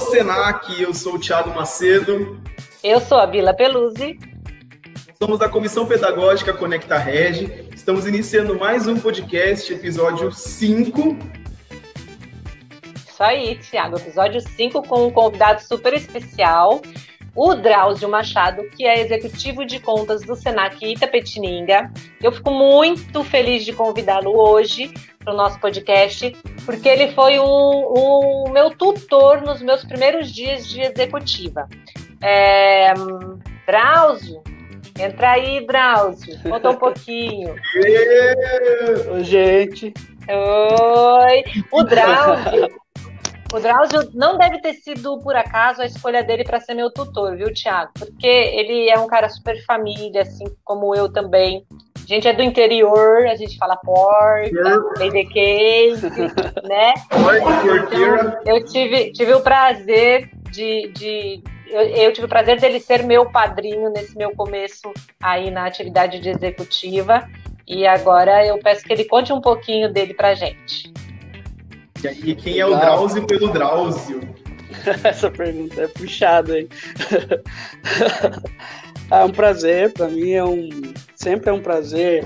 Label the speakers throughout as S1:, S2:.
S1: Senac, eu sou o Thiago Macedo.
S2: Eu sou a Bila Peluzzi.
S1: Somos da Comissão Pedagógica Conecta Regi. Estamos iniciando mais um podcast, episódio 5.
S2: Isso aí, Thiago, episódio 5 com um convidado super especial, o Drauzio Machado, que é executivo de contas do Senac Itapetininga. Eu fico muito feliz de convidá-lo hoje para o nosso podcast, porque ele foi o um, um meu tutor nos meus primeiros dias de executiva. É, Drauzio, entra aí, Drauzio, conta um pouquinho.
S3: Oi, gente.
S2: Oi, o Drauzio. O Drauzio não deve ter sido, por acaso, a escolha dele para ser meu tutor, viu, Thiago? Porque ele é um cara super família, assim como eu também. A gente é do interior, a gente fala porta, lady case, né? Então, eu tive, tive o prazer de, de eu, eu, tive o prazer dele ser meu padrinho nesse meu começo aí na atividade de executiva. E agora eu peço que ele conte um pouquinho dele pra gente.
S1: E quem é o Drauzio pelo Drauzio?
S3: Essa pergunta é puxada, hein? é um prazer, para mim é um sempre é um prazer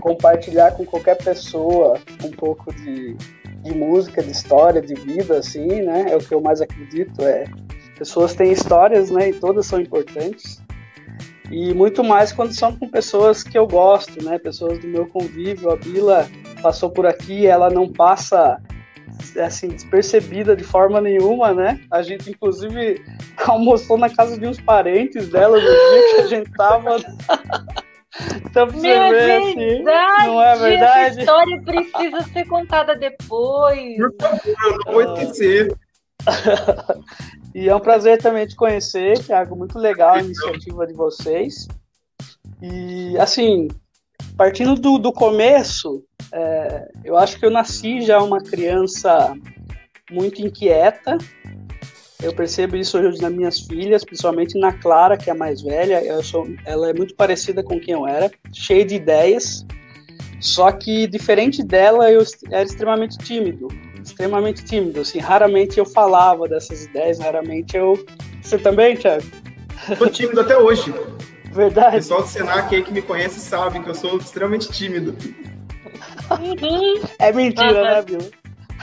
S3: compartilhar com qualquer pessoa um pouco de, de música, de história, de vida, assim, né? É o que eu mais acredito, é pessoas têm histórias, né? E todas são importantes. E muito mais quando são com pessoas que eu gosto, né? Pessoas do meu convívio. A Bila passou por aqui, ela não passa assim, despercebida de forma nenhuma, né? A gente, inclusive, almoçou na casa de uns parentes dela no dia que a gente tava.
S2: Então, pra você ver, assim, não é verdade? Essa história precisa ser contada depois.
S1: Por favor, não vou esquecer.
S3: e é um prazer também te conhecer, Thiago. Muito legal a iniciativa de vocês. E, assim, partindo do, do começo, é, eu acho que eu nasci já uma criança muito inquieta. Eu percebo isso hoje nas minhas filhas, principalmente na Clara, que é a mais velha. Eu sou, ela é muito parecida com quem eu era, cheia de ideias. Só que, diferente dela, eu era extremamente tímido. Extremamente tímido. Assim, raramente eu falava dessas ideias, raramente eu. Você também, Thiago?
S1: Sou tímido até hoje.
S3: Verdade. O
S1: pessoal do Senac aí que me conhece sabe que eu sou extremamente tímido.
S3: É mentira, né, Bill?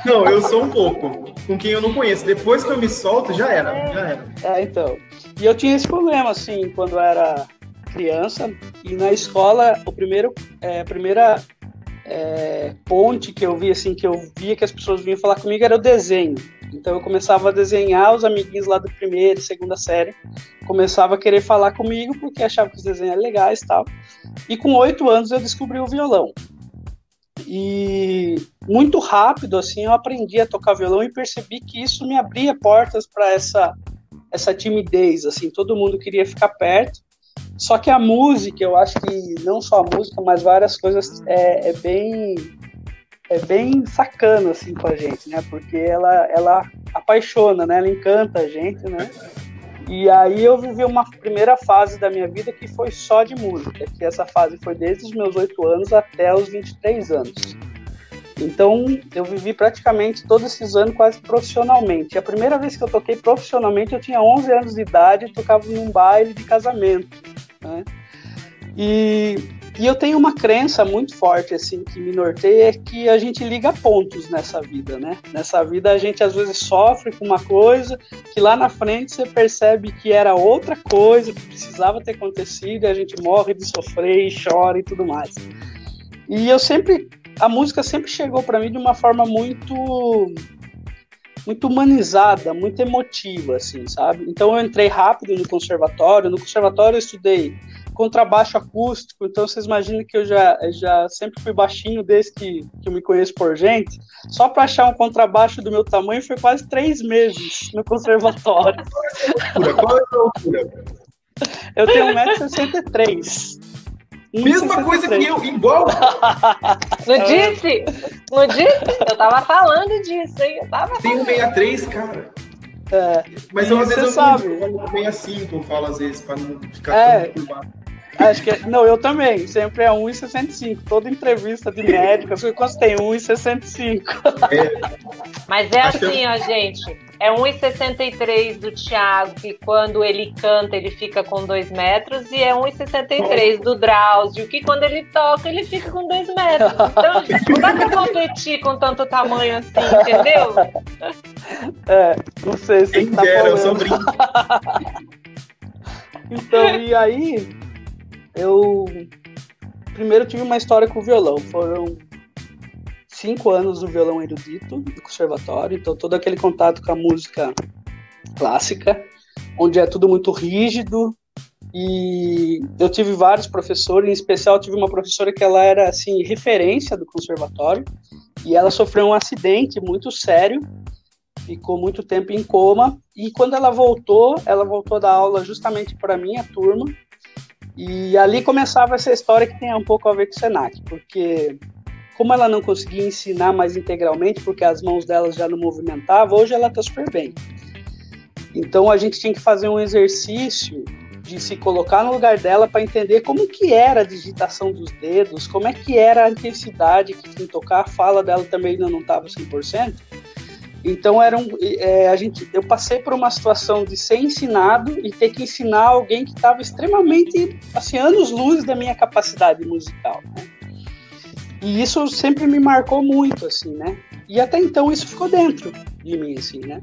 S1: Não, eu sou um pouco. Com quem eu não conheço. Depois que eu me solto, já era. Já era.
S3: É, então. E eu tinha esse problema, assim, quando eu era criança. E na escola, o primeiro, é, a primeira é, ponte que eu vi, assim, que eu via que as pessoas vinham falar comigo era o desenho. Então eu começava a desenhar os amiguinhos lá do primeiro, segunda série, começava a querer falar comigo porque achava que os desenhos eram legais e tal. E com oito anos eu descobri o violão. E muito rápido, assim, eu aprendi a tocar violão e percebi que isso me abria portas para essa, essa timidez, assim, todo mundo queria ficar perto. Só que a música, eu acho que não só a música, mas várias coisas é, é bem é bem sacana assim com a gente, né? Porque ela ela apaixona, né? Ela encanta a gente, né? E aí eu vivi uma primeira fase da minha vida que foi só de música, que essa fase foi desde os meus 8 anos até os 23 anos. Então eu vivi praticamente todos esses anos quase profissionalmente. A primeira vez que eu toquei profissionalmente eu tinha 11 anos de idade e tocava num baile de casamento. Né? E e eu tenho uma crença muito forte, assim, que me norteia, é que a gente liga pontos nessa vida, né? Nessa vida a gente às vezes sofre com uma coisa que lá na frente você percebe que era outra coisa, que precisava ter acontecido, e a gente morre de sofrer e chora e tudo mais. E eu sempre, a música sempre chegou para mim de uma forma muito muito humanizada, muito emotiva, assim, sabe? Então eu entrei rápido no conservatório. No conservatório eu estudei contrabaixo acústico, então vocês imaginam que eu já, já sempre fui baixinho desde que, que eu me conheço por gente. Só para achar um contrabaixo do meu tamanho foi quase três meses no conservatório. Qual é a altura? Eu tenho 1,63m.
S1: Mesma coisa que eu, igual.
S2: Não disse? Não disse? Eu tava falando disso, hein? Eu tava
S1: Tem um 63, cara. É,
S3: Mas eu, às vezes eu
S1: sabe. falo 65, eu falo às vezes, para não ficar
S3: é, tão Acho que. É, não, eu também. Sempre é 1,65. Toda entrevista de médico, eu tem 1,65. É.
S2: Mas é assim, ó, gente. É 1,63 do Thiago, que quando ele canta ele fica com 2 metros, e é 1,63 do Drauzio, que quando ele toca ele fica com 2 metros. Então, não dá pra competir com tanto tamanho assim, entendeu?
S3: É, não sei se
S1: Quem tá dera, falando.
S3: Então, e aí, eu primeiro tive uma história com o violão. Foram cinco anos no violão erudito do conservatório, então todo aquele contato com a música clássica, onde é tudo muito rígido. E eu tive vários professores, em especial tive uma professora que ela era assim referência do conservatório e ela sofreu um acidente muito sério, ficou muito tempo em coma e quando ela voltou, ela voltou a dar aula justamente para minha turma e ali começava essa história que tem um pouco a ver com o Senac, porque como ela não conseguia ensinar mais integralmente, porque as mãos dela já não movimentavam, hoje ela está super bem. Então a gente tinha que fazer um exercício de se colocar no lugar dela para entender como que era a digitação dos dedos, como é que era a intensidade que tinha que tocar, a fala dela também ainda não estava 100%. Então era um, é, a gente, eu passei por uma situação de ser ensinado e ter que ensinar alguém que estava extremamente assim anos luz da minha capacidade musical. Né? E isso sempre me marcou muito assim, né? E até então isso ficou dentro de mim assim, né?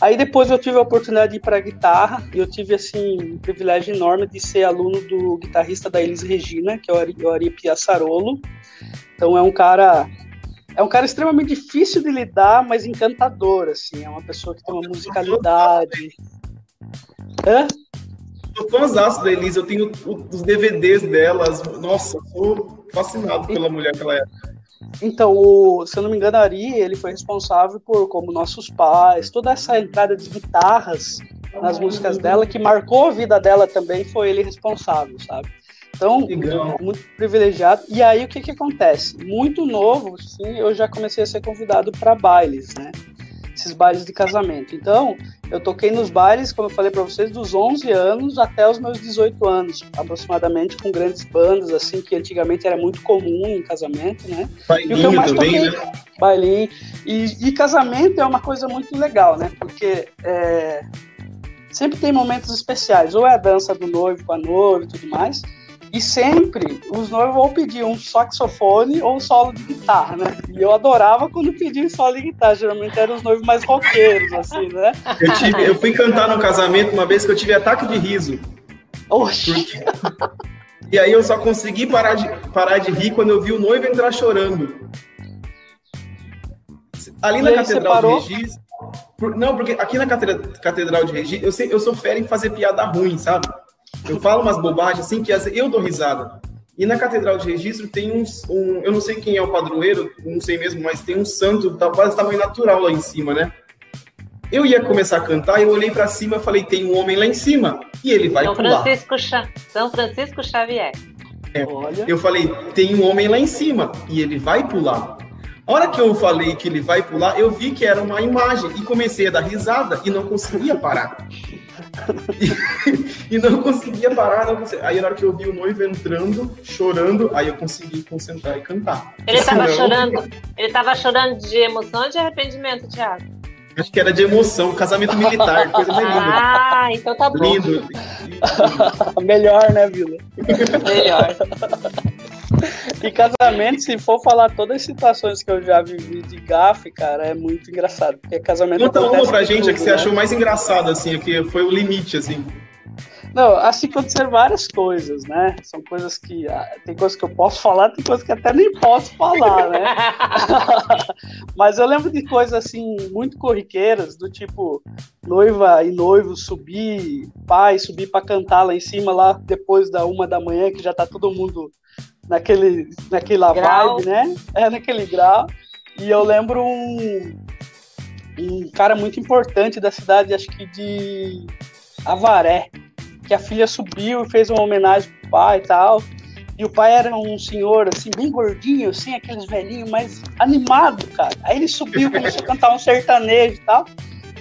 S3: Aí depois eu tive a oportunidade de ir para guitarra e eu tive assim um privilégio enorme de ser aluno do guitarrista da Elis Regina, que é o Ari Piassarolo. Então é um cara é um cara extremamente difícil de lidar, mas encantador, assim. É uma pessoa que tem uma musicalidade.
S1: Hã? Sou fãzaço da Elise, eu tenho os DVDs delas. Nossa, sou fascinado pela mulher que ela é.
S3: Então, o, se eu não me engano, Ari, ele foi responsável por, como nossos pais, toda essa entrada de guitarras nas músicas dela, que marcou a vida dela também, foi ele responsável, sabe? Então, Legal. muito privilegiado. E aí, o que que acontece? Muito novo, sim, eu já comecei a ser convidado para bailes, né? Esses bailes de casamento. Então, eu toquei nos bailes, como eu falei para vocês, dos 11 anos até os meus 18 anos, aproximadamente, com grandes bandas, assim, que antigamente era muito comum em casamento, né?
S1: Bailinho e o que eu mais também, toquei, né?
S3: Bailinho. E, e, casamento é uma coisa muito legal, né? Porque é, sempre tem momentos especiais. Ou é a dança do noivo com a noiva e tudo mais, e sempre os noivos vão pedir um saxofone ou um solo de guitarra, né? E eu adorava quando pediam solo de guitarra. Geralmente eram os noivos mais roqueiros, assim, né?
S1: Eu, tive, eu fui cantar no casamento uma vez que eu tive ataque de riso.
S3: Oxi!
S1: Porque... E aí eu só consegui parar de, parar de rir quando eu vi o noivo entrar chorando. Ali na Catedral de Regis. Não, porque aqui na Catedral de Regis, eu, sei, eu sou fera em fazer piada ruim, sabe? Eu falo umas bobagens assim que eu dou risada. E na Catedral de Registro tem uns, um, eu não sei quem é o padroeiro, não sei mesmo, mas tem um santo da quase tamanho natural lá em cima, né? Eu ia começar a cantar, eu olhei para cima e falei, tem um homem lá em cima e ele vai
S2: São
S1: pular.
S2: Francisco Cha... São Francisco Xavier.
S1: É, Olha. Eu falei, tem um homem lá em cima e ele vai pular. A hora que eu falei que ele vai pular, eu vi que era uma imagem e comecei a dar risada e não conseguia parar. e, não conseguia parar. Não conseguia. Aí na hora que eu vi o noivo entrando, chorando, aí eu consegui concentrar e cantar.
S2: Ele estava chorando. Ele estava chorando de emoção ou de arrependimento, Thiago?
S1: Acho que era de emoção, casamento militar, coisa mais linda.
S2: Ah, então tá bom.
S1: Lindo.
S3: Melhor, né, Vila?
S2: Melhor.
S3: E casamento, se for falar todas as situações que eu já vivi de gafe, cara, é muito engraçado. Porque casamento.
S1: Conta uma pra gente tudo, que você né? achou mais engraçado, assim, que foi o limite, assim.
S3: Não, assim aconteceram várias coisas, né? São coisas que. Ah, tem coisas que eu posso falar, tem coisas que até nem posso falar, né? Mas eu lembro de coisas assim, muito corriqueiras, do tipo, noiva e noivo subir, pai subir para cantar lá em cima, lá depois da uma da manhã, que já tá todo mundo naquele, naquela grau. vibe, né? É, naquele grau. E eu lembro um, um cara muito importante da cidade, acho que de Avaré, que a filha subiu e fez uma homenagem pro pai e tal. E o pai era um senhor, assim, bem gordinho, assim, aqueles velhinhos, mais animado, cara. Aí ele subiu, começou a cantar um sertanejo e tal.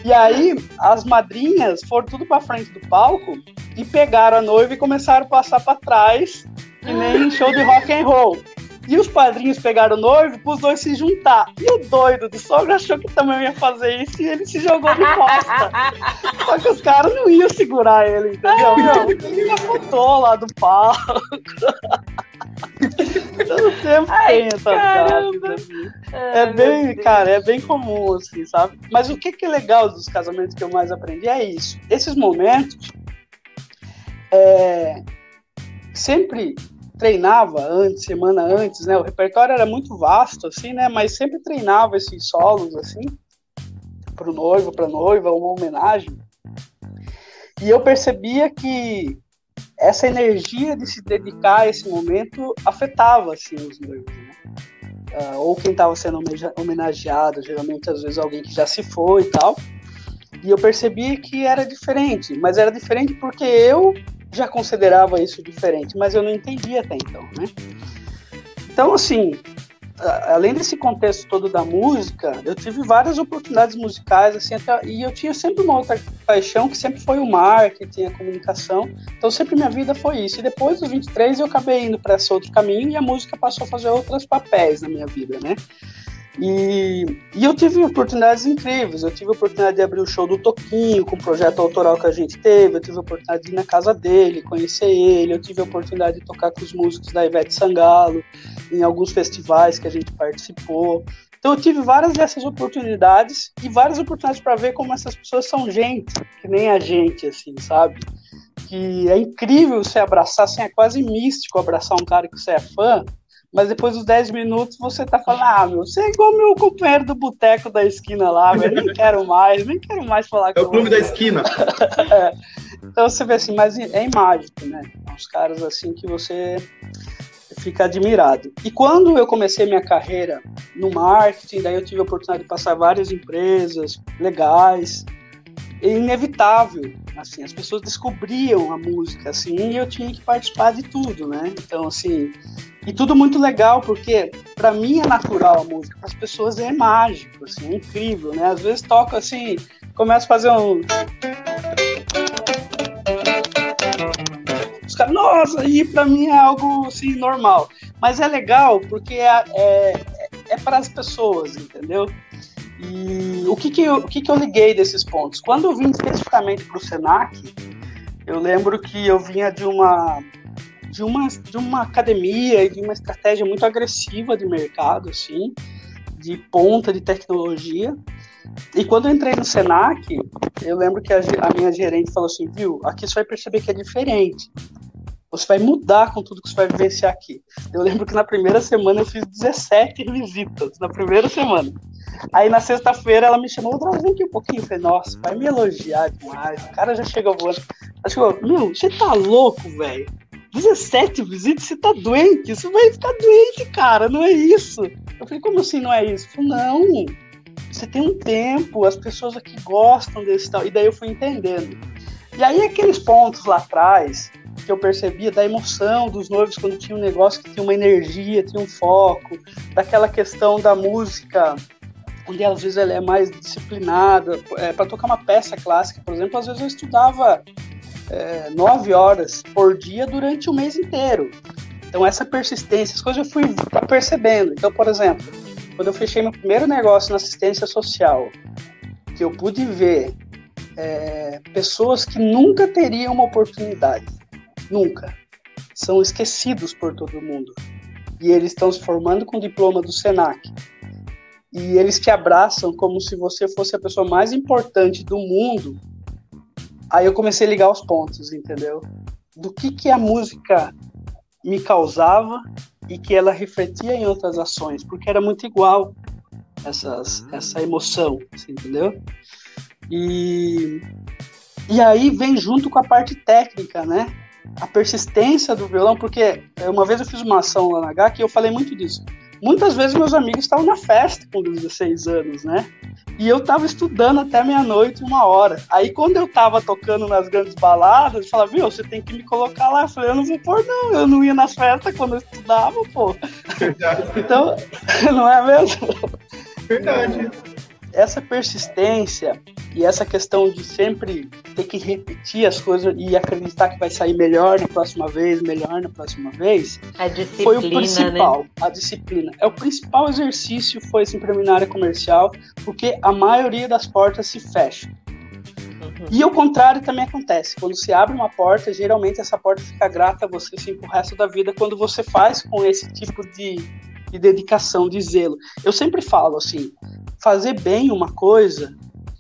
S3: E aí, as madrinhas foram tudo pra frente do palco e pegaram a noiva e começaram a passar para trás, que nem show de rock and roll. E os padrinhos pegaram o noivo para os dois se juntar. E o doido do sogro achou que também ia fazer isso e ele se jogou de costa. Só que os caras não iam segurar ele, entendeu? Meu, ele apontou lá do palco. Todo tempo Ai, tem essas gatas. É bem, cara, é bem comum, assim, sabe? Mas o que, que é legal dos casamentos que eu mais aprendi é isso. Esses momentos é, sempre treinava antes, semana antes, né? O repertório era muito vasto, assim, né? Mas sempre treinava esses solos, assim, para o noivo, para noiva, uma homenagem. E eu percebia que essa energia de se dedicar a esse momento afetava, assim, os noivos, né? Uh, ou quem estava sendo homenageado, geralmente às vezes alguém que já se foi e tal. E eu percebi que era diferente, mas era diferente porque eu já considerava isso diferente, mas eu não entendia até então, né? Então, assim, além desse contexto todo da música, eu tive várias oportunidades musicais, assim, até, e eu tinha sempre uma outra paixão, que sempre foi o marketing, a comunicação, então sempre minha vida foi isso. E depois dos 23 eu acabei indo para esse outro caminho e a música passou a fazer outros papéis na minha vida, né? E, e eu tive oportunidades incríveis. Eu tive a oportunidade de abrir o show do Toquinho, com o projeto autoral que a gente teve. Eu tive a oportunidade de ir na casa dele, conhecer ele. Eu tive a oportunidade de tocar com os músicos da Ivete Sangalo, em alguns festivais que a gente participou. Então eu tive várias dessas oportunidades e várias oportunidades para ver como essas pessoas são gente, que nem a gente, assim, sabe? Que é incrível você abraçar, assim, é quase místico abraçar um cara que você é fã mas depois dos 10 minutos você tá falando, ah, meu, você é igual meu companheiro do boteco da esquina lá, velho, nem quero mais, nem quero mais falar
S1: com É o clube da esquina.
S3: é. Então você vê assim, mas é mágico, né? Uns caras assim que você fica admirado. E quando eu comecei minha carreira no marketing, daí eu tive a oportunidade de passar várias empresas legais, é inevitável, assim, as pessoas descobriam a música, assim, e eu tinha que participar de tudo, né? Então, assim, e tudo muito legal, porque para mim é natural a música, para as pessoas é mágico, assim, é incrível, né? Às vezes toca assim, começa a fazer um. Os caras, nossa, e para mim é algo assim, normal. Mas é legal porque é, é, é para as pessoas, entendeu? E o que, que, eu, o que, que eu liguei desses pontos? Quando eu vim especificamente para o Senac, eu lembro que eu vinha de uma de uma, de uma academia e de uma estratégia muito agressiva de mercado, assim, de ponta de tecnologia. E quando eu entrei no Senac, eu lembro que a, a minha gerente falou assim, viu, aqui você vai perceber que é diferente. Você vai mudar com tudo que você vai vivenciar aqui. Eu lembro que na primeira semana eu fiz 17 visitas, na primeira semana. Aí na sexta-feira ela me chamou, vem aqui um pouquinho. Eu falei, nossa, vai me elogiar demais. O cara já chegou voando. Ela chegou, meu, você tá louco, velho? 17 visitas, você tá doente, você vai ficar doente, cara, não é isso. Eu falei, como assim não é isso? Falei, não, você tem um tempo, as pessoas aqui gostam desse tal. E daí eu fui entendendo. E aí aqueles pontos lá atrás que eu percebia da emoção dos noivos quando tinha um negócio que tinha uma energia, tinha um foco, daquela questão da música onde às vezes ela é mais disciplinada. É, para tocar uma peça clássica, por exemplo, às vezes eu estudava é, nove horas por dia durante o mês inteiro. Então, essa persistência, as coisas eu fui percebendo. Então, por exemplo, quando eu fechei meu primeiro negócio na assistência social, que eu pude ver é, pessoas que nunca teriam uma oportunidade, nunca, são esquecidos por todo mundo. E eles estão se formando com o diploma do SENAC. E eles te abraçam como se você fosse a pessoa mais importante do mundo Aí eu comecei a ligar os pontos, entendeu? Do que que a música me causava e que ela refletia em outras ações, porque era muito igual essas, hum. essa emoção, assim, entendeu? E, e aí vem junto com a parte técnica, né? A persistência do violão, porque uma vez eu fiz uma ação lá na H que eu falei muito disso. Muitas vezes meus amigos estavam na festa com 16 anos, né? E eu tava estudando até meia-noite, uma hora. Aí quando eu tava tocando nas grandes baladas, eles falavam, viu, você tem que me colocar lá. Eu falei, eu não vou pôr, não. Eu não ia nas festas quando eu estudava, pô. Verdade. então, não é mesmo?
S1: Verdade.
S3: Essa persistência e essa questão de sempre ter que repetir as coisas e acreditar que vai sair melhor na próxima vez, melhor na próxima vez, foi o né? principal, né? a disciplina. É o principal exercício foi assim para mim na área comercial, porque a maioria das portas se fecha. Uhum. E o contrário também acontece. Quando se abre uma porta, geralmente essa porta fica grata a você assim, pro resto da vida quando você faz com esse tipo de, de dedicação, de zelo. Eu sempre falo assim, fazer bem uma coisa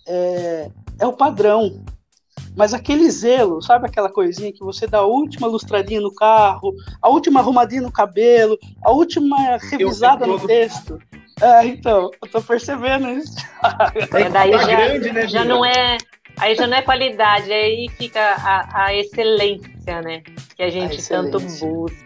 S3: é, é o padrão. Mas aquele zelo, sabe aquela coisinha que você dá a última lustradinha no carro, a última arrumadinha no cabelo, a última revisada no texto. É, então, eu tô percebendo isso.
S2: É, daí tá já, grande, né, já não é. Aí já não é qualidade, aí fica a, a excelência, né? Que a gente a tanto busca.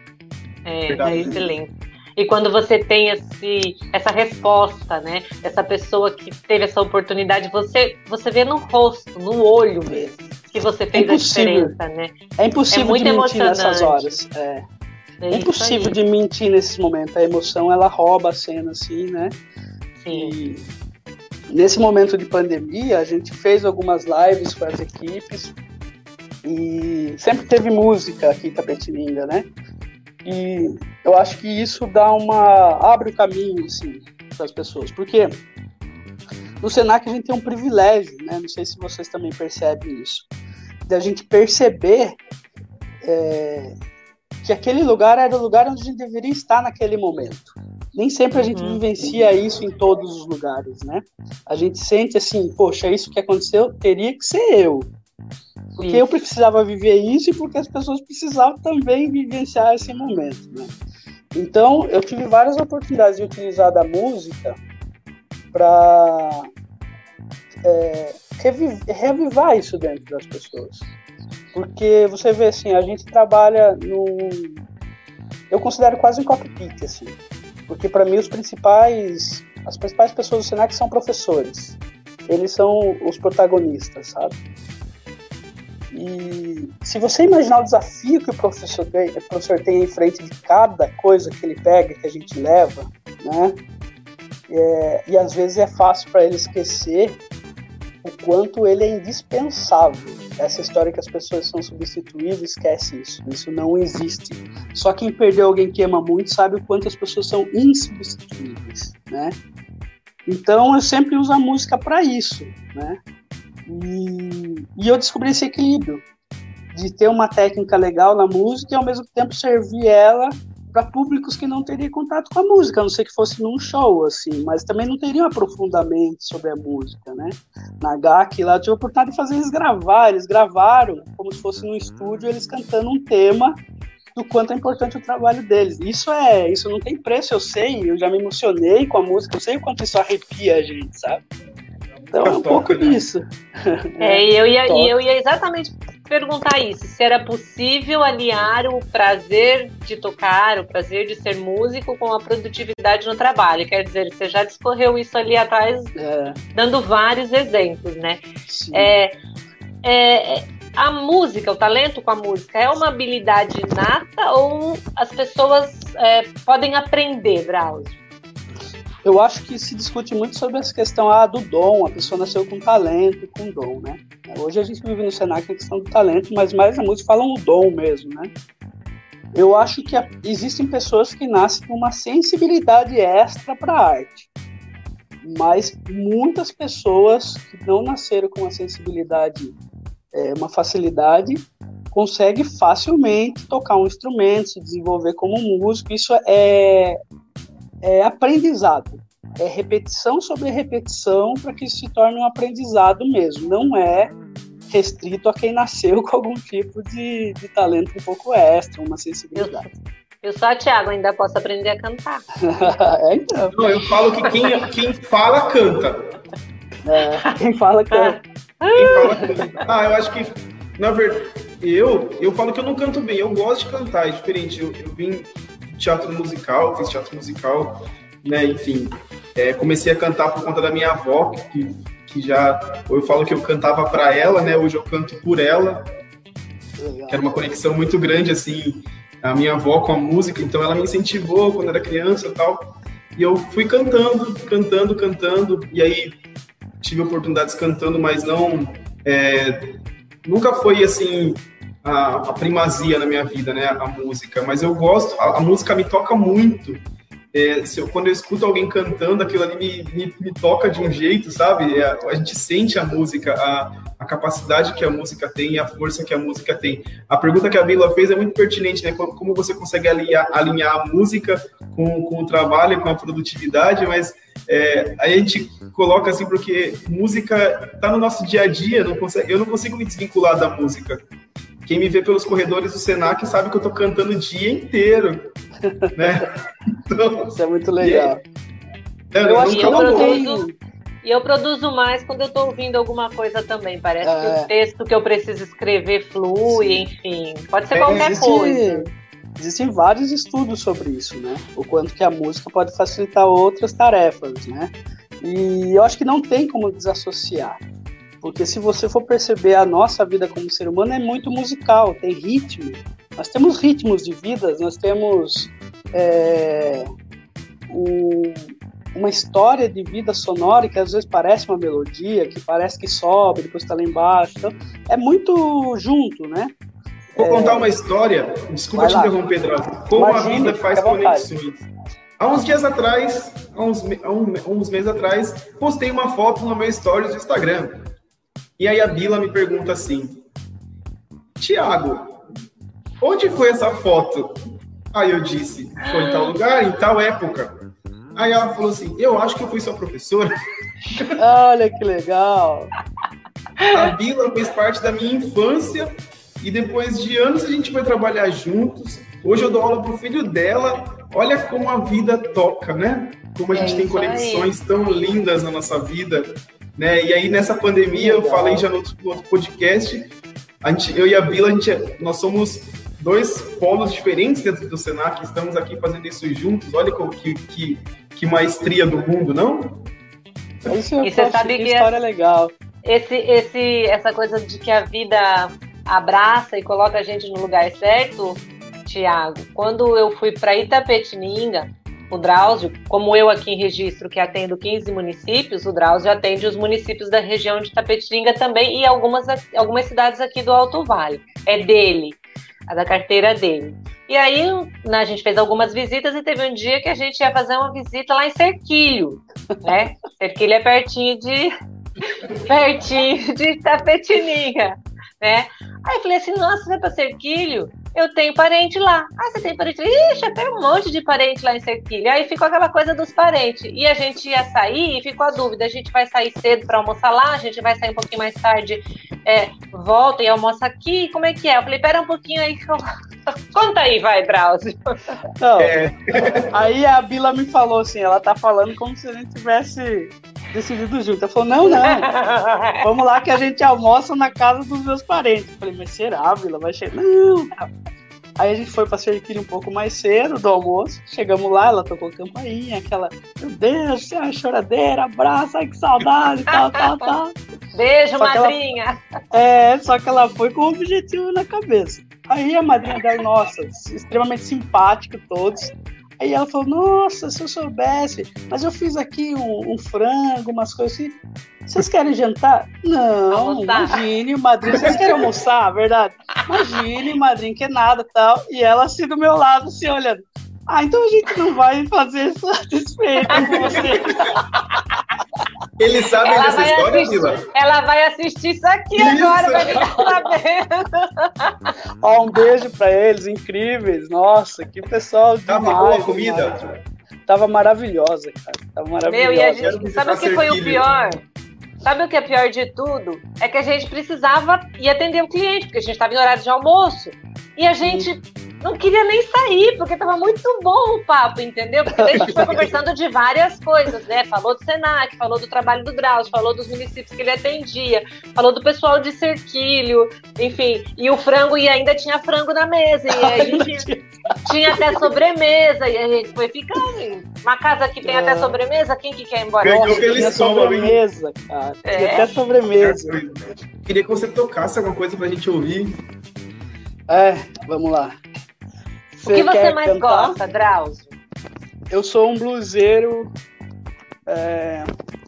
S2: É, a excelência. E quando você tem esse, essa resposta, né? Essa pessoa que teve essa oportunidade, você, você vê no rosto, no olho mesmo, que você fez é a diferença, né?
S3: É impossível é de mentir nessas horas. É. É, é impossível de mentir nesses momentos. A emoção ela rouba a cena, assim, né? Sim. E nesse momento de pandemia, a gente fez algumas lives com as equipes e sempre teve música aqui em Tapetininga, né? E eu acho que isso dá uma. abre o caminho, assim, para as pessoas. Porque no Senac a gente tem um privilégio, né? Não sei se vocês também percebem isso. De a gente perceber é, que aquele lugar era o lugar onde a gente deveria estar naquele momento. Nem sempre a gente uhum. vivencia isso em todos os lugares, né? A gente sente assim, poxa, isso que aconteceu teria que ser eu. Porque eu precisava viver isso e porque as pessoas precisavam também vivenciar esse momento, né? Então, eu tive várias oportunidades de utilizar da música para é, revivar isso dentro das pessoas. Porque você vê assim, a gente trabalha no. Eu considero quase um cockpit, assim. Porque para mim os principais. As principais pessoas do Senac são professores. Eles são os protagonistas, sabe? E se você imaginar o desafio que o professor, tem, o professor tem em frente de cada coisa que ele pega, que a gente leva, né? É, e às vezes é fácil para ele esquecer o quanto ele é indispensável. Essa história que as pessoas são substituídas, esquece isso. Isso não existe. Só quem perdeu alguém que ama muito sabe o quanto as pessoas são insubstituíveis, né? Então eu sempre uso a música para isso, né? E, e eu descobri esse equilíbrio de ter uma técnica legal na música e ao mesmo tempo servir ela para públicos que não teriam contato com a música, a não ser que fosse num show, assim, mas também não teriam aprofundamento sobre a música, né? Na GAC lá eu tive a oportunidade de fazer eles gravar, eles gravaram como se fosse num estúdio, eles cantando um tema do quanto é importante o trabalho deles. Isso é, isso não tem preço, eu sei, eu já me emocionei com a música, eu sei o quanto isso arrepia a gente, sabe? Então é um pouco né? disso.
S2: É, e eu ia, eu ia exatamente perguntar isso, se era possível aliar o prazer de tocar, o prazer de ser músico com a produtividade no trabalho. Quer dizer, você já discorreu isso ali atrás, é. dando vários exemplos, né? É, é, a música, o talento com a música, é uma habilidade nata ou as pessoas é, podem aprender, Drauzio?
S3: Eu acho que se discute muito sobre essa questão ah, do dom, a pessoa nasceu com talento, com dom, né? Hoje a gente vive no Senac a questão do talento, mas mais a música falam o dom mesmo, né? Eu acho que existem pessoas que nascem com uma sensibilidade extra para a arte, mas muitas pessoas que não nasceram com uma sensibilidade, é, uma facilidade, conseguem facilmente tocar um instrumento, se desenvolver como músico. Isso é, é aprendizado. É repetição sobre repetição para que isso se torne um aprendizado mesmo. Não é restrito a quem nasceu com algum tipo de, de talento um pouco extra, uma sensibilidade.
S2: Eu sou a Thiago, ainda posso aprender a cantar.
S1: é, então. Não, eu falo que quem, quem fala, canta.
S3: É, quem fala, canta.
S1: Quem fala, canta. Ah, eu acho que, na verdade, eu, eu falo que eu não canto bem, eu gosto de cantar, é diferente. Eu, eu vim teatro musical, fiz teatro musical, né? Enfim, é, comecei a cantar por conta da minha avó, que, que já. Eu falo que eu cantava para ela, né? Hoje eu canto por ela. Que era uma conexão muito grande, assim, a minha avó com a música, então ela me incentivou quando era criança e tal. E eu fui cantando, cantando, cantando, e aí tive oportunidades cantando, mas não. É, nunca foi assim a, a, primazia na minha vida, né? A música. Mas eu gosto, a, a música me toca muito. É, eu, quando eu escuto alguém cantando, aquilo ali me, me, me toca de um jeito, sabe? É, a gente sente a música, a, a capacidade que a música tem e a força que a música tem. A pergunta que a Bila fez é muito pertinente, né? Como, como você consegue alinhar, alinhar a música com, com o trabalho, com a produtividade, mas é, a gente coloca assim porque música está no nosso dia a dia, não consegue, eu não consigo me desvincular da música. Quem me vê pelos corredores do Senac sabe que eu estou cantando o dia inteiro né?
S3: Então, Isso é muito legal.
S2: É, eu, acho que eu produzo, e eu produzo mais quando eu estou ouvindo alguma coisa também. Parece é. que o texto que eu preciso escrever flui, Sim. enfim. Pode ser é, qualquer existe, coisa.
S3: Existem vários estudos sobre isso, né? O quanto que a música pode facilitar outras tarefas, né? E eu acho que não tem como desassociar. Porque se você for perceber a nossa vida como ser humano é muito musical, tem ritmo. Nós temos ritmos de vida, nós temos é, um, uma história de vida sonora que às vezes parece uma melodia, que parece que sobe, depois está lá embaixo. Então, é muito junto, né?
S1: Vou é... contar uma história, desculpa te interromper, Drauzio. Como Imagine, a vida faz conexões. Há uns dias atrás, há uns, há uns meses atrás, postei uma foto no meu stories do Instagram. E aí a Bila me pergunta assim: Tiago, onde foi essa foto? Aí eu disse, foi em tal lugar, em tal época. Aí ela falou assim, eu acho que eu fui sua professora.
S3: Olha que legal.
S1: A Bila fez parte da minha infância e depois de anos a gente vai trabalhar juntos. Hoje eu dou aula pro filho dela. Olha como a vida toca, né? Como a gente é tem conexões aí. tão lindas na nossa vida, né? E aí nessa pandemia eu falei já no outro, no outro podcast, a gente, eu e a Bila, a gente, é, nós somos dois polos diferentes dentro do Senac, estamos aqui fazendo isso juntos. Olha que, que, que maestria do mundo, não?
S3: Isso e você sabe que, que história é, legal.
S2: Esse, esse, essa coisa de que a vida abraça e coloca a gente no lugar certo, Tiago, quando eu fui para Itapetininga, o Drauzio, como eu aqui em registro, que atendo 15 municípios, o Drauzio atende os municípios da região de Itapetininga também e algumas, algumas cidades aqui do Alto Vale. É dele a da carteira dele. E aí né, a gente fez algumas visitas e teve um dia que a gente ia fazer uma visita lá em Cerquilho, né? Cerquilho é pertinho de pertinho de Tapetininga, né? Aí eu falei assim, nossa, vai para Cerquilho? Eu tenho parente lá. Ah, você tem parente? Ixi, eu tenho um monte de parente lá em Serquilha. Aí ficou aquela coisa dos parentes. E a gente ia sair e ficou a dúvida: a gente vai sair cedo para almoçar lá, a gente vai sair um pouquinho mais tarde, é, volta e almoça aqui. Como é que é? Eu falei: pera um pouquinho aí. Conta aí, vai, Brauzio.
S3: Não, é. Aí a Bila me falou assim: ela tá falando como se a gente tivesse decidido junto. Ela falou: não, não. Vamos lá que a gente almoça na casa dos meus parentes. Eu falei: mas será, Bila? Vai chegar? Não. Aí a gente foi pra Serquilha um pouco mais cedo do almoço. Chegamos lá, ela tocou campainha, aquela, meu Deus, é choradeira, abraço, ai que saudade, tal, tal, tal.
S2: Beijo, só madrinha.
S3: Ela, é, só que ela foi com o objetivo na cabeça. Aí a madrinha dela, nossa, extremamente simpática todos. Aí ela falou, nossa, se eu soubesse, mas eu fiz aqui um, um frango, umas coisas assim. Vocês querem jantar? Não, almoçar. imagine, madrinha. Vocês querem almoçar, verdade? Imagine, madrinha, que é nada tal. E ela assim do meu lado, assim, olhando. Ah, então a gente não vai fazer satisfeito com você.
S1: Eles sabem ela dessa história,
S2: assistir, Vila? Ela vai assistir isso aqui isso. agora pra gente
S3: sabendo. Ó, um beijo pra eles, incríveis. Nossa, que pessoal
S1: Tava demais. boa a comida? Demais.
S3: Tava maravilhosa, cara. Tava maravilhosa. Meu, e a
S2: gente, sabe o que foi o pior? Sabe o que é pior de tudo? É que a gente precisava ir atender o cliente, porque a gente estava em horário de almoço. E a gente não queria nem sair, porque tava muito bom o papo, entendeu? Porque daí a gente foi conversando de várias coisas, né? Falou do Senac, falou do trabalho do Drauzio, falou dos municípios que ele atendia, falou do pessoal de Cerquilho, enfim. E o frango, e ainda tinha frango na mesa, e a gente tinha até sobremesa, e a gente foi ficando. Uma casa que tem até sobremesa, quem que quer ir embora?
S3: Ganhou aquele sobremesa, cara. É. Tinha até sobremesa.
S1: Queria que você tocasse alguma coisa pra gente ouvir.
S3: É, vamos lá.
S2: Você o que você mais cantar? gosta, Drauzio?
S3: Eu sou um bluseiro é,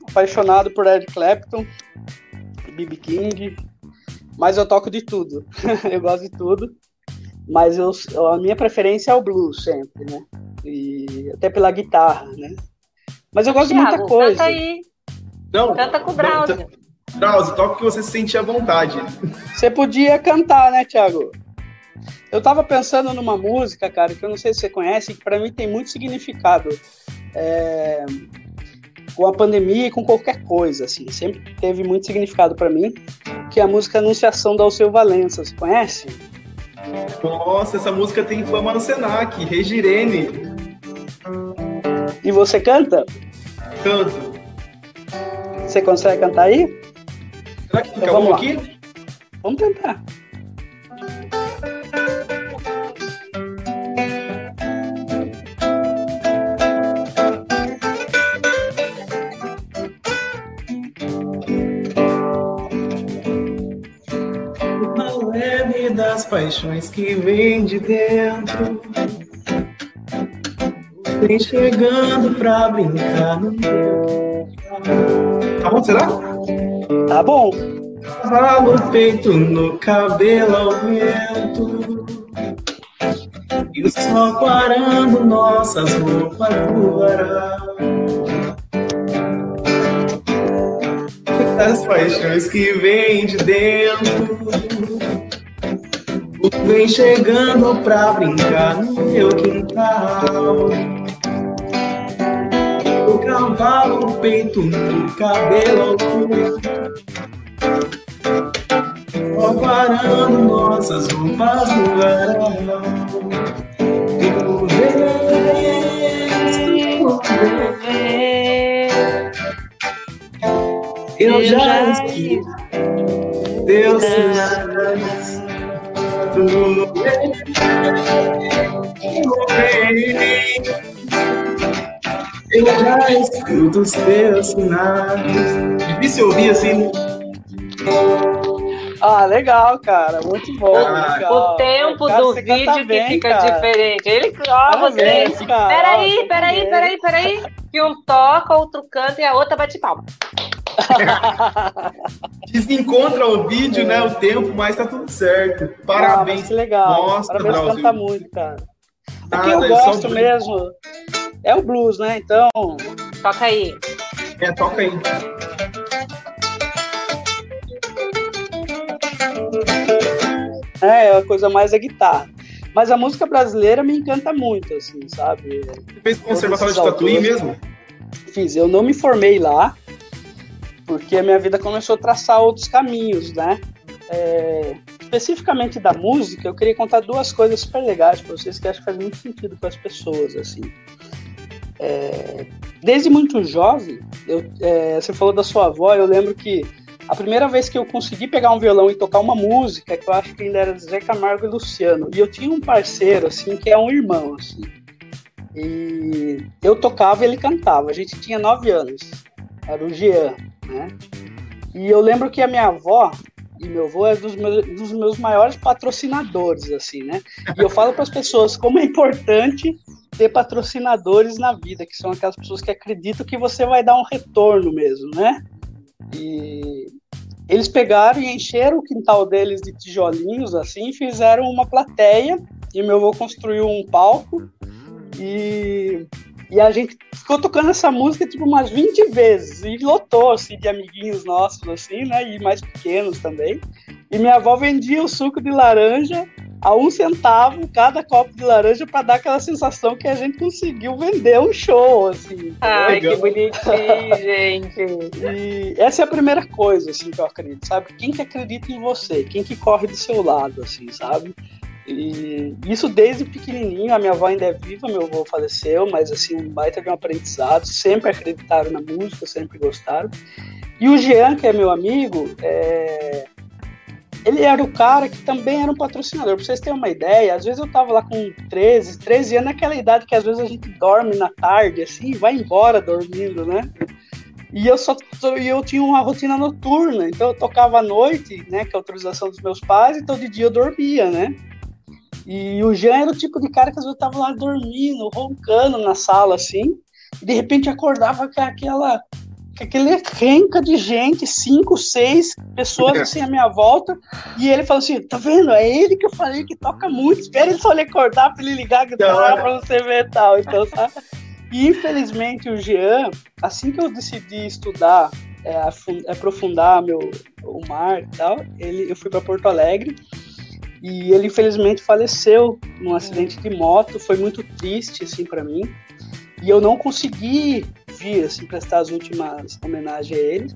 S3: apaixonado por Eric Clapton, B.B. King, mas eu toco de tudo. eu gosto de tudo. Mas eu, a minha preferência é o blues sempre, né? E até pela guitarra, né? Mas eu gosto Thiago, de muita coisa.
S2: Canta aí. Não, canta com o Browser.
S1: Browser, toca o que você se sente à vontade.
S3: Você podia cantar, né, Thiago? Eu tava pensando numa música, cara, que eu não sei se você conhece, que para mim tem muito significado. É... Com a pandemia e com qualquer coisa, assim, sempre teve muito significado para mim, que é a música Anunciação da Alceu Valença, você conhece?
S1: Nossa, essa música tem fama no Senac, Regirene.
S3: E você canta?
S1: Canto.
S3: Você consegue cantar aí?
S1: Será que fica então, bom aqui?
S3: Vamos tentar.
S1: Paixões que vem de dentro. Vem chegando pra brincar no meu. Tá bom, será?
S3: Tá bom.
S1: Cavalo peito no cabelo ao vento. E o sol quarando nossas roupas voará. Das paixões que vem de dentro Vem chegando pra brincar no meu quintal. O cavalo, o peito, o cabelo Só nossas roupas no varal. Tu Eu já estive, Deus bem, Eu já escuto os teus sinais. Difícil ouvir assim.
S3: Ah, legal, cara. Muito bom. Ah,
S2: o tempo cara, do vídeo que bem, fica cara. diferente. Ele, ó, vocês. Peraí, peraí, peraí, peraí. Que um toca, outro canta e a outra bate palma.
S1: Desencontra o vídeo, é. né? O tempo, mas tá tudo certo. Parabéns. Ah,
S3: que legal. Nossa, Parabéns, Brasil. canta muito, cara. O que eu gosto mesmo é o blues, né? Então.
S2: Toca aí.
S1: É, toca aí.
S3: É, a coisa mais é guitarra. Mas a música brasileira me encanta muito, assim, sabe?
S1: Você fez conservatório de Tatuí mesmo?
S3: Fiz. Eu não me formei lá, porque a minha vida começou a traçar outros caminhos, né? É, especificamente da música, eu queria contar duas coisas super legais para vocês que acho que faz muito sentido para as pessoas, assim. É, desde muito jovem, eu, é, você falou da sua avó, eu lembro que a primeira vez que eu consegui pegar um violão e tocar uma música, que eu acho que ainda era Zé Camargo e Luciano, e eu tinha um parceiro, assim, que é um irmão, assim, e eu tocava e ele cantava, a gente tinha nove anos, era o Jean, né? E eu lembro que a minha avó e meu avô é dos meus, dos meus maiores patrocinadores, assim, né? E eu falo para as pessoas como é importante ter patrocinadores na vida, que são aquelas pessoas que acreditam que você vai dar um retorno mesmo, né? E eles pegaram e encheram o quintal deles de tijolinhos, assim, fizeram uma plateia, e meu avô construiu um palco, e e a gente ficou tocando essa música tipo umas 20 vezes e lotou assim de amiguinhos nossos assim, né, e mais pequenos também. E minha avó vendia o suco de laranja a um centavo cada copo de laranja para dar aquela sensação que a gente conseguiu vender um show, assim.
S2: Ai, que bonitinho, gente.
S3: E essa é a primeira coisa, assim, que eu acredito, sabe? Quem que acredita em você? Quem que corre do seu lado, assim, sabe? E isso desde pequenininho, a minha avó ainda é viva, meu avô faleceu, mas assim, um baita de um aprendizado, sempre acreditaram na música, sempre gostaram. E o Jean, que é meu amigo, é... ele era o cara que também era um patrocinador. Pra vocês terem uma ideia, às vezes eu tava lá com 13, 13 anos, naquela idade que às vezes a gente dorme na tarde, assim, vai embora dormindo, né? E eu só eu tinha uma rotina noturna, então eu tocava à noite, né, que é a autorização dos meus pais, então de dia eu dormia, né? E o Jean era o tipo de cara que às vezes tava lá dormindo, roncando na sala, assim, e de repente acordava com aquela aquele renca de gente, cinco, seis pessoas assim à minha volta, e ele falou assim: tá vendo? É ele que eu falei que toca muito, espera ele só lhe acordar pra ele ligar que tá pra você ver tal. Então, sabe? E infelizmente o Jean, assim que eu decidi estudar, é, aprofundar meu, o mar e tal, ele, eu fui para Porto Alegre e ele infelizmente faleceu num acidente de moto, foi muito triste assim para mim. E eu não consegui vir assim prestar as últimas homenagens a ele.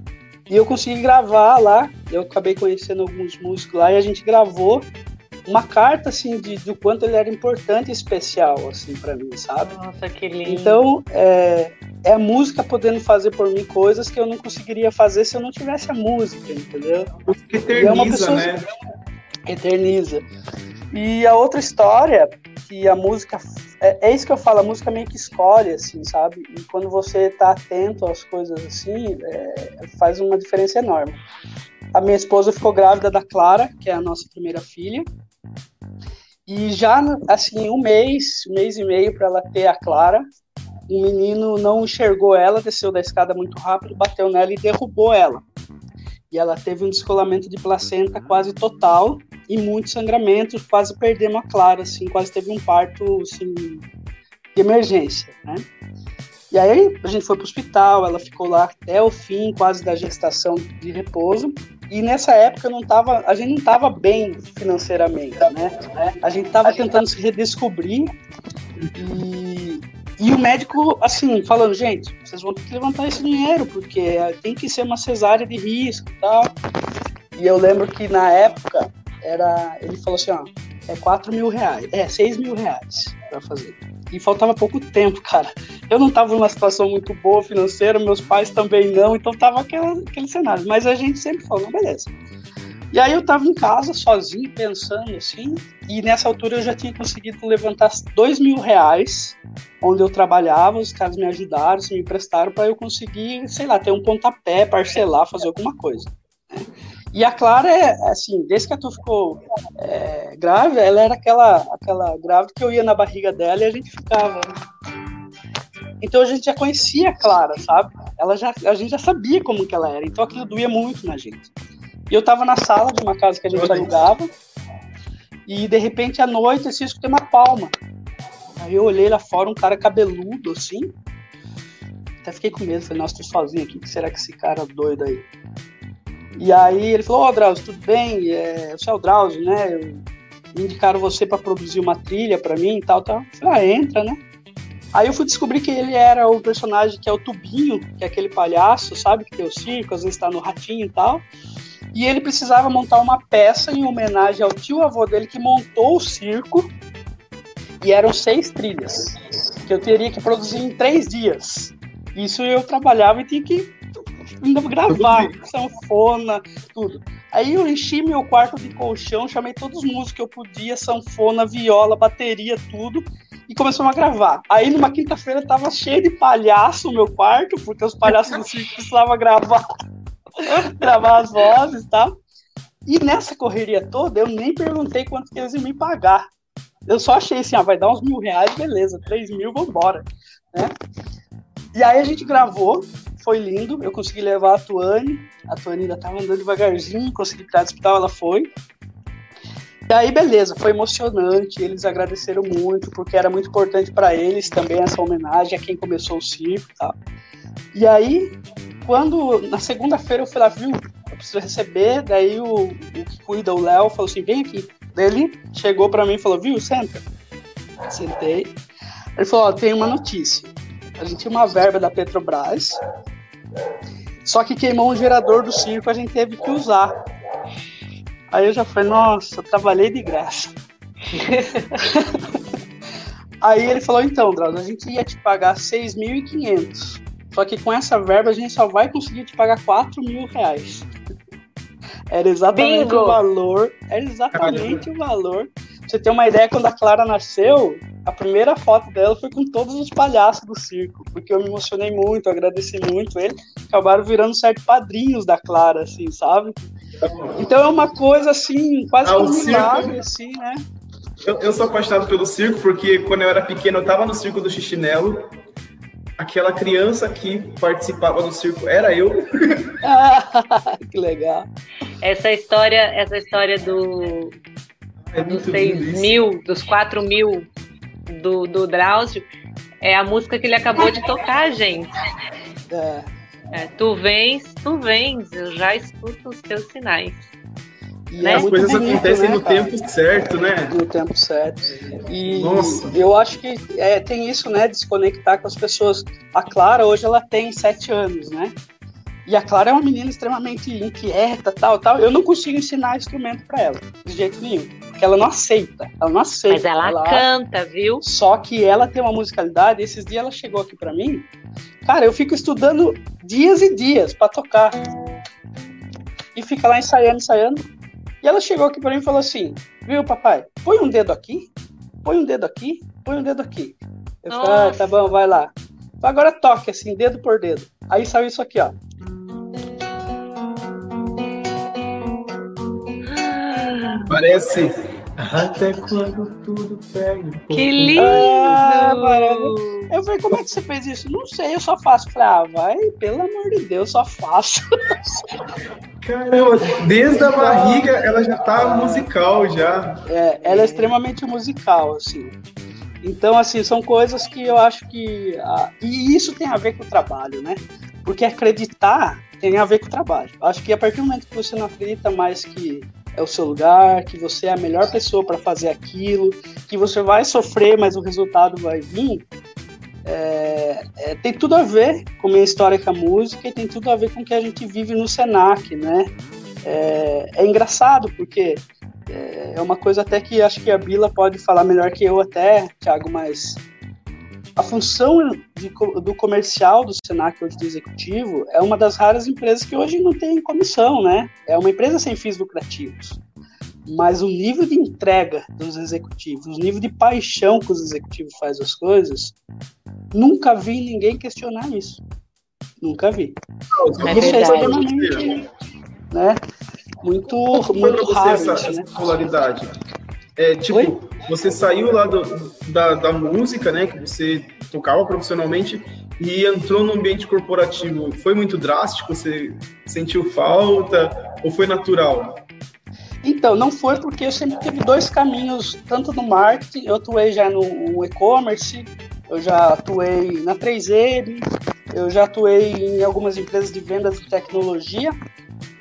S3: E eu consegui gravar lá, eu acabei conhecendo alguns músicos lá e a gente gravou uma carta assim de do quanto ele era importante e especial assim para mim, sabe?
S2: Nossa, que lindo.
S3: Então, é, é a música podendo fazer por mim coisas que eu não conseguiria fazer se eu não tivesse a música, entendeu?
S1: Música eterniza, é uma pessoa, né?
S3: Eterniza. E a outra história que a música é, é, isso que eu falo, a música meio que escolhe, assim, sabe? E quando você tá atento às coisas assim, é, faz uma diferença enorme. A minha esposa ficou grávida da Clara, que é a nossa primeira filha, e já, assim, um mês, um mês e meio para ela ter a Clara, um menino não enxergou ela, desceu da escada muito rápido, bateu nela e derrubou ela. E ela teve um descolamento de placenta quase total e muito sangramento, quase perdemos a Clara, assim, quase teve um parto, assim, de emergência, né? E aí a gente foi para o hospital, ela ficou lá até o fim, quase da gestação de repouso. E nessa época não tava, a gente não estava bem financeiramente, né? A gente estava tentando se redescobrir e, e o médico, assim, falando, gente, vocês vão ter que levantar esse dinheiro, porque tem que ser uma cesárea de risco e tal. E eu lembro que na época era. Ele falou assim, ó, é 4 mil reais. É, 6 mil reais pra fazer. E faltava pouco tempo, cara. Eu não tava numa situação muito boa financeira, meus pais também não, então tava aquela, aquele cenário. Mas a gente sempre falou, beleza. E aí eu tava em casa, sozinho, pensando assim, e nessa altura eu já tinha conseguido levantar dois mil reais, onde eu trabalhava, os caras me ajudaram, me emprestaram para eu conseguir, sei lá, ter um pontapé, parcelar, fazer alguma coisa. E a Clara é assim, desde que a Tu ficou é, grávida, ela era aquela, aquela grávida que eu ia na barriga dela e a gente ficava. Então a gente já conhecia a Clara, sabe? Ela já, a gente já sabia como que ela era, então aquilo doía muito na gente. E eu tava na sala de uma casa que a gente alugava, e de repente à noite assim, eu escutei uma palma. Aí eu olhei lá fora, um cara cabeludo assim. Até fiquei com medo, falei, nossa, tô sozinho aqui, o que será que esse cara doido aí? E aí ele falou, ó, oh, Drauzio, tudo bem? É, você é o Drauzio, né? Eu, indicaram você para produzir uma trilha para mim e tal, tal. Eu falei, ah, entra, né? Aí eu fui descobrir que ele era o personagem que é o Tubinho, que é aquele palhaço, sabe? Que tem o circo, às vezes tá no ratinho e tal. E ele precisava montar uma peça em homenagem ao tio avô dele que montou o circo. E eram seis trilhas, que eu teria que produzir em três dias. Isso eu trabalhava e tinha que ainda gravar, sanfona, tudo. Aí eu enchi meu quarto de colchão, chamei todos os músicos que eu podia, sanfona, viola, bateria, tudo, e começamos a gravar. Aí numa quinta-feira tava cheio de palhaço no meu quarto, porque os palhaços do circo precisavam gravar, gravar as vozes e tal. E nessa correria toda, eu nem perguntei quanto que eles iam me pagar. Eu só achei assim, ah, vai dar uns mil reais, beleza, três mil, vambora. Né? E aí a gente gravou, foi lindo. Eu consegui levar a Tuane. A Tuane ainda estava andando devagarzinho, consegui tirar do hospital, ela foi. E aí, beleza, foi emocionante. Eles agradeceram muito, porque era muito importante para eles também essa homenagem a quem começou o circo e tal. E aí, quando na segunda-feira eu fui lá, viu? Eu preciso receber. Daí o, o que cuida, o Léo, falou assim: vem aqui. Daí ele chegou para mim e falou: viu, senta. Sentei. Ele falou: ó, tem uma notícia. A gente tinha uma verba da Petrobras só que queimou um gerador do circo, a gente teve que usar. Aí eu já falei, nossa, trabalhei de graça. Aí ele falou, então, Drauzio, a gente ia te pagar 6.500. Só que com essa verba a gente só vai conseguir te pagar 4 mil reais. Era exatamente Bingo. o valor. Era exatamente Caramba. o valor. Pra você ter uma ideia, quando a Clara nasceu, a primeira foto dela foi com todos os palhaços do circo, porque eu me emocionei muito, agradeci muito ele. Acabaram virando certo padrinhos da Clara, assim, sabe? Então é uma coisa assim, quase ah, um milagre, assim, né?
S1: Eu, eu, sou apaixonado pelo circo, porque quando eu era pequeno eu tava no circo do Xixinelo. aquela criança que participava do circo era eu.
S3: que legal.
S2: Essa história, essa história do é dos 6 mil, dos 4 mil do, do Drauzio, é a música que ele acabou de tocar, gente. É. É, tu vens, tu vens, eu já escuto os teus sinais.
S1: E né? as coisas bonito, acontecem né, no cara? tempo certo, né?
S3: No tempo certo. E Nossa. eu acho que é, tem isso, né? De se conectar com as pessoas. A Clara, hoje, ela tem sete anos, né? E a Clara é uma menina extremamente inquieta, tal, tal. Eu não consigo ensinar instrumento para ela, de jeito nenhum. Porque ela não aceita. Ela não aceita.
S2: Mas ela, ela canta, viu?
S3: Só que ela tem uma musicalidade. Esses dias ela chegou aqui para mim. Cara, eu fico estudando dias e dias para tocar. E fica lá ensaiando, ensaiando. E ela chegou aqui para mim e falou assim: Viu, papai? Põe um dedo aqui, põe um dedo aqui, põe um dedo aqui. Eu falei: ah, tá bom, vai lá. Agora toque assim, dedo por dedo. Aí saiu isso aqui, ó.
S1: Parece até quando tudo pega.
S2: Que lindo! Ah,
S3: eu falei, como é que você fez isso? Não sei, eu só faço. falei, ah, vai, pelo amor de Deus, só faço.
S1: Caramba, desde a barriga ela já tá musical já.
S3: É, ela é extremamente musical, assim. Então, assim, são coisas que eu acho que. Ah, e isso tem a ver com o trabalho, né? Porque acreditar tem a ver com o trabalho. Eu acho que a partir do momento que você não acredita mais que é o seu lugar, que você é a melhor pessoa para fazer aquilo, que você vai sofrer, mas o resultado vai vir. É, é, tem tudo a ver com minha história com a música e tem tudo a ver com o que a gente vive no Senac, né? É, é engraçado porque é, é uma coisa até que acho que a Bila pode falar melhor que eu até, Thiago, mas a função de, do comercial do Senac hoje do executivo é uma das raras empresas que hoje não tem comissão, né? É uma empresa sem fins lucrativos. Mas o nível de entrega dos executivos, o nível de paixão que os executivos fazem as coisas, nunca vi ninguém questionar isso. Nunca vi.
S2: Não, é verdade.
S3: Né? Muito, muito raro
S1: essa, isso, né? essa polaridade. É, tipo, Oi? você saiu lá do, da, da música, né, que você tocava profissionalmente e entrou no ambiente corporativo. Foi muito drástico? Você sentiu falta ou foi natural?
S3: Então, não foi porque eu sempre tive dois caminhos, tanto no marketing, eu atuei já no, no e-commerce, eu já atuei na 3M, eu já atuei em algumas empresas de vendas de tecnologia,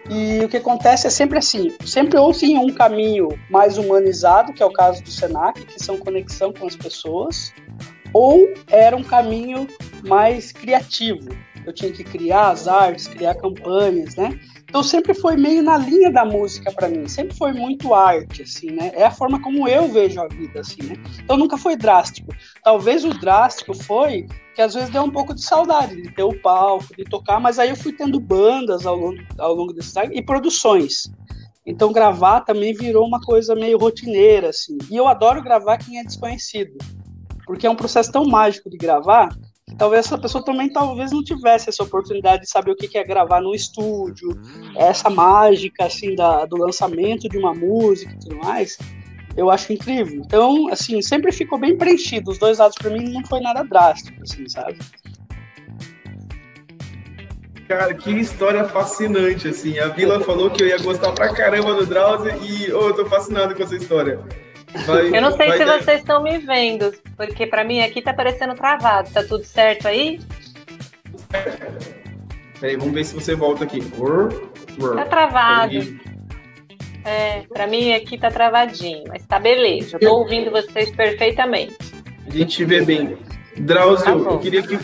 S3: e o que acontece é sempre assim, sempre ou tinha um caminho mais humanizado, que é o caso do Senac, que são conexão com as pessoas, ou era um caminho mais criativo. Eu tinha que criar as artes, criar campanhas, né? Então sempre foi meio na linha da música para mim, sempre foi muito arte, assim, né? É a forma como eu vejo a vida, assim, né? Então nunca foi drástico. Talvez o drástico foi que às vezes deu um pouco de saudade de ter o palco, de tocar, mas aí eu fui tendo bandas ao longo, ao longo desse tempo e produções. Então gravar também virou uma coisa meio rotineira, assim. E eu adoro gravar quem é desconhecido, porque é um processo tão mágico de gravar talvez essa pessoa também talvez não tivesse essa oportunidade de saber o que é gravar no estúdio, essa mágica assim da, do lançamento de uma música e tudo mais eu acho incrível. Então, assim, sempre ficou bem preenchido. Os dois lados para mim não foi nada drástico, assim, sabe?
S1: Cara, que história fascinante, assim. A Vila falou que eu ia gostar pra caramba do Drauzio e oh, eu tô fascinado com essa história.
S2: Vai, eu não sei se vocês estão me vendo, porque para mim aqui tá parecendo travado. Tá tudo certo aí?
S1: Peraí, vamos ver se você volta aqui.
S2: Tá travado. É, pra mim aqui tá travadinho, mas tá beleza. Eu tô ouvindo vocês perfeitamente.
S1: A gente vê bem. Drauzio, tá eu queria que.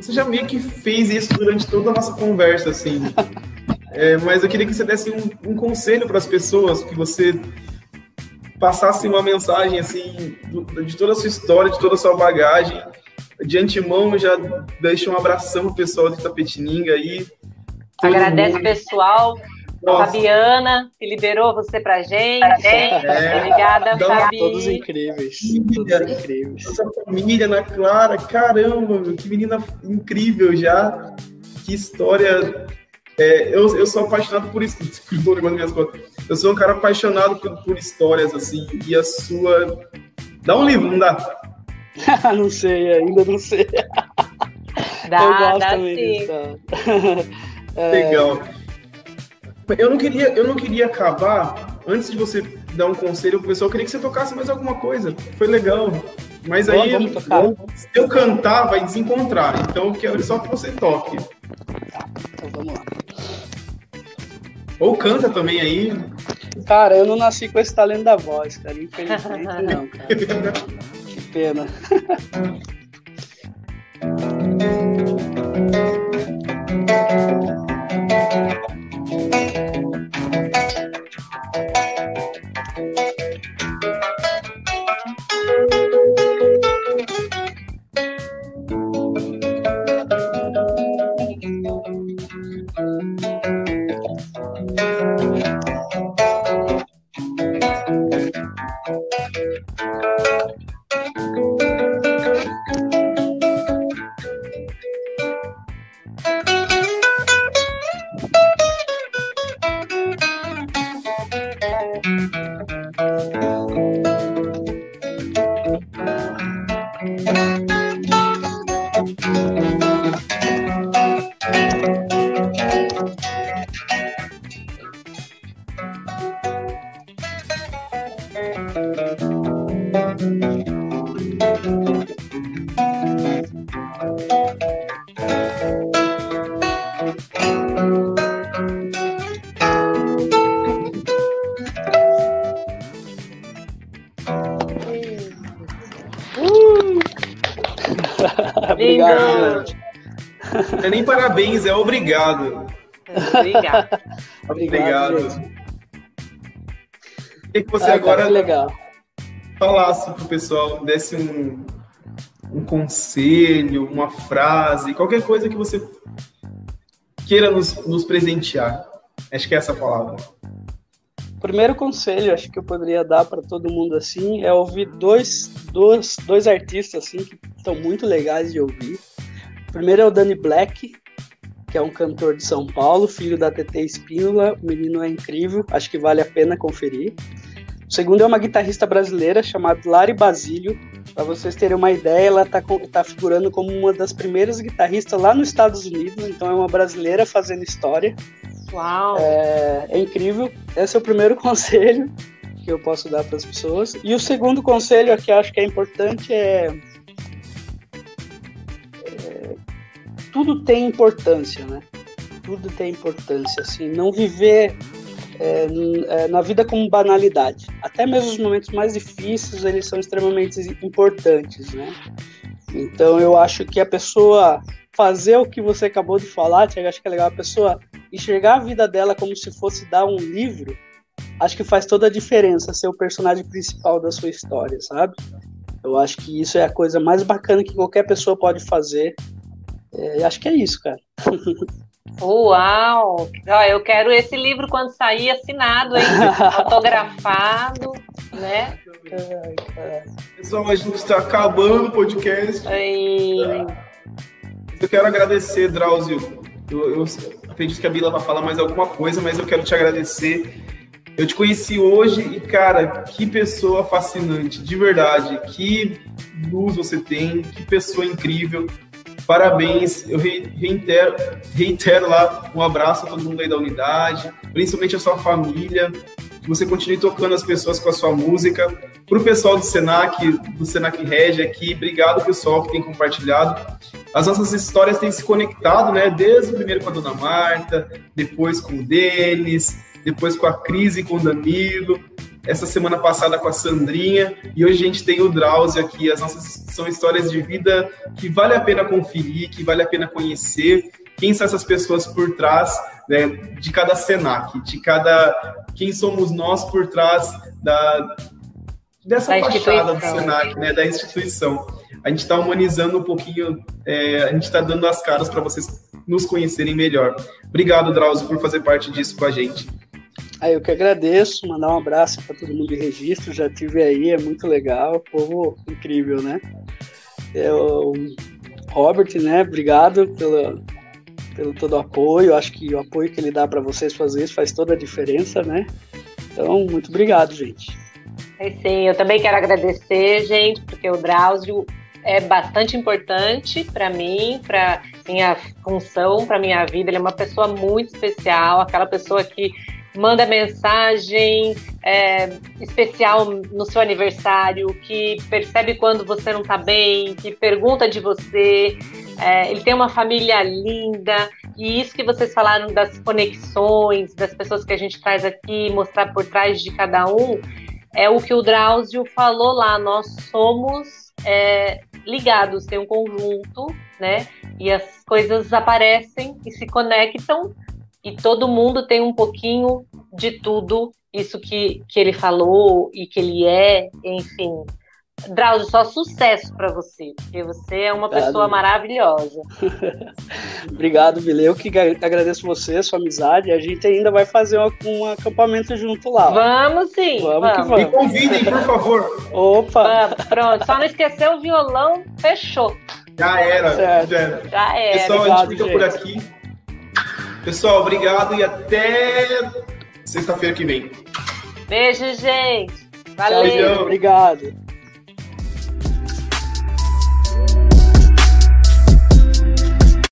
S1: Você já meio que fez isso durante toda a nossa conversa, assim. É, mas eu queria que você desse um, um conselho para as pessoas, que você passasse uma mensagem, assim, de toda a sua história, de toda a sua bagagem. De antemão, já deixa um abração pro pessoal de Tapetininga aí.
S2: Agradece o pessoal nossa. Fabiana, que liberou você pra gente. É, Obrigada,
S3: Dá Fabi. Todos incríveis. Todos incríveis.
S1: Nossa família, Ana Clara, caramba, que menina incrível já. Que história. É, eu, eu sou apaixonado por isso. Eu sou um cara apaixonado por, por histórias, assim. E a sua. Dá um livro, não dá?
S3: não sei, ainda não sei.
S2: Dá,
S3: eu gosto
S2: dá
S3: também
S2: sim.
S3: disso. É,
S1: Legal. Eu não queria, eu não queria acabar antes de você dar um conselho pro pessoal. Eu queria que você tocasse mais alguma coisa. Foi legal. Mas
S3: Vamos,
S1: aí, se eu cantar, vai desencontrar. Então eu quero só que você toque.
S3: então vamos lá.
S1: Ou canta também aí.
S3: Cara, eu não nasci com esse talento da voz, cara. Infelizmente não, cara. Que pena. obrigado.
S1: Obrigado.
S3: Obrigado.
S1: Queria que você
S3: Ah, cara,
S1: agora
S3: que legal.
S1: falasse pro pessoal, desse um, um conselho, uma frase, qualquer coisa que você queira nos, nos presentear. Acho que é essa a palavra.
S3: Primeiro conselho, acho que eu poderia dar para todo mundo assim, é ouvir dois, dois, dois artistas assim que estão muito legais de ouvir. O primeiro é o Danny Black, que é um cantor de São Paulo, filho da TT Espínola. O menino é incrível, acho que vale a pena conferir. O segundo é uma guitarrista brasileira chamada Lari Basílio. Para vocês terem uma ideia, ela está tá figurando como uma das primeiras guitarristas lá nos Estados Unidos, então é uma brasileira fazendo história.
S2: Uau.
S3: É, é incrível. Esse é o primeiro conselho que eu posso dar para as pessoas. E o segundo conselho que eu acho que é importante é, é, tudo tem importância, né? Tudo tem importância, assim, não viver é, é, na vida como banalidade. Até mesmo os momentos mais difíceis, eles são extremamente importantes, né? Então eu acho que a pessoa fazer o que você acabou de falar, Tiago, acho que é legal a pessoa enxergar a vida dela como se fosse dar um livro, acho que faz toda a diferença ser o personagem principal da sua história, sabe? Eu acho que isso é a coisa mais bacana que qualquer pessoa pode fazer. É, acho que é isso, cara.
S2: Uau! Ó, eu quero esse livro quando sair assinado, hein? Autografado, né?
S1: Pessoal, a gente está acabando o podcast.
S2: E...
S1: Eu quero agradecer, Drauzio. Eu, eu acredito que a Bila vai falar mais alguma coisa, mas eu quero te agradecer. Eu te conheci hoje e, cara, que pessoa fascinante, de verdade. Que luz você tem, que pessoa incrível. Parabéns. Eu re- reitero, reitero lá um abraço a todo mundo aí da unidade, principalmente a sua família. Que você continue tocando as pessoas com a sua música. Para o pessoal do Senac, do Senac Regi aqui, obrigado, pessoal, que tem compartilhado as nossas histórias têm se conectado, né? Desde o primeiro com a Dona Marta, depois com o Denis, depois com a Cris e com o Danilo, essa semana passada com a Sandrinha, e hoje a gente tem o Drauzio aqui. As nossas são histórias de vida que vale a pena conferir, que vale a pena conhecer. Quem são essas pessoas por trás né, de cada Senac, de cada. Quem somos nós por trás da, dessa
S2: Da
S1: fachada do. Senac, né, da instituição a gente está humanizando um pouquinho, é, a gente está dando as caras para vocês nos conhecerem melhor. Obrigado, Drauzio, por fazer parte disso com a gente.
S3: Aí eu que agradeço, mandar um abraço para todo mundo de registro, já tive aí, é muito legal, povo incrível, né? É, o Robert, né? Obrigado pelo, pelo todo o apoio, acho que o apoio que ele dá para vocês fazer isso faz toda a diferença, né? Então, muito obrigado, gente.
S2: É, Sim, eu também quero agradecer, gente, porque o Drauzio é bastante importante para mim, para minha função, para minha vida. Ele é uma pessoa muito especial, aquela pessoa que manda mensagem é, especial no seu aniversário, que percebe quando você não está bem, que pergunta de você. É, ele tem uma família linda, e isso que vocês falaram das conexões, das pessoas que a gente traz aqui, mostrar por trás de cada um, é o que o Drauzio falou lá. Nós somos é, ligados, tem um conjunto, né? E as coisas aparecem e se conectam e todo mundo tem um pouquinho de tudo isso que, que ele falou e que ele é, enfim. Drauzio, só sucesso para você, porque você é uma Obrigado. pessoa maravilhosa.
S3: Obrigado, Vile. Eu que agradeço você, sua amizade. A gente ainda vai fazer um, acampamento junto lá.
S2: Vamos sim.
S1: Vamos, vamos. que vamos. Me convidem, por favor.
S3: Opa!
S2: Vamos, pronto, só não esquecer o violão, fechou.
S1: Já era.
S2: Certo. Já era. Já era.
S1: Pessoal, Obrigado, a gente fica gente. por aqui. Pessoal, obrigado e até sexta-feira que vem.
S2: Beijo, gente. Valeu.
S3: Tchau, obrigado.